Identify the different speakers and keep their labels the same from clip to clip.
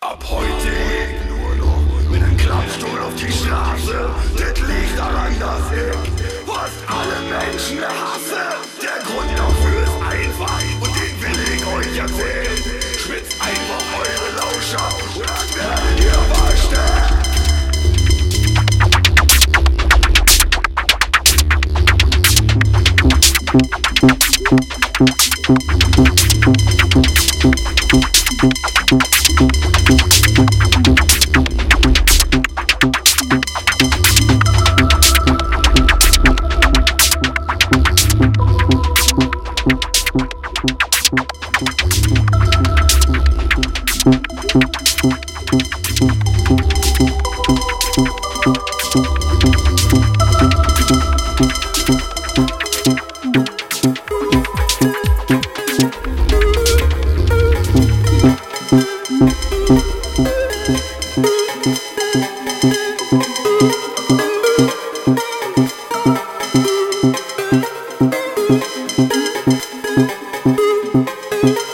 Speaker 1: Ab heute nur noch mit einem Klappstuhl auf die Straße. Das liegt daran, dass ich fast alle Menschen hasse. Der Grund dafür ist einfach und den will ich euch erzählen. Schwitzt einfach eure Lauscher und dann werdet ihr verstehen. Ab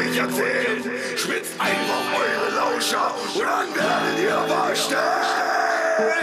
Speaker 1: euch erzählen. Schwitzt einfach eure Lauscher und dann werdet ihr verstehen.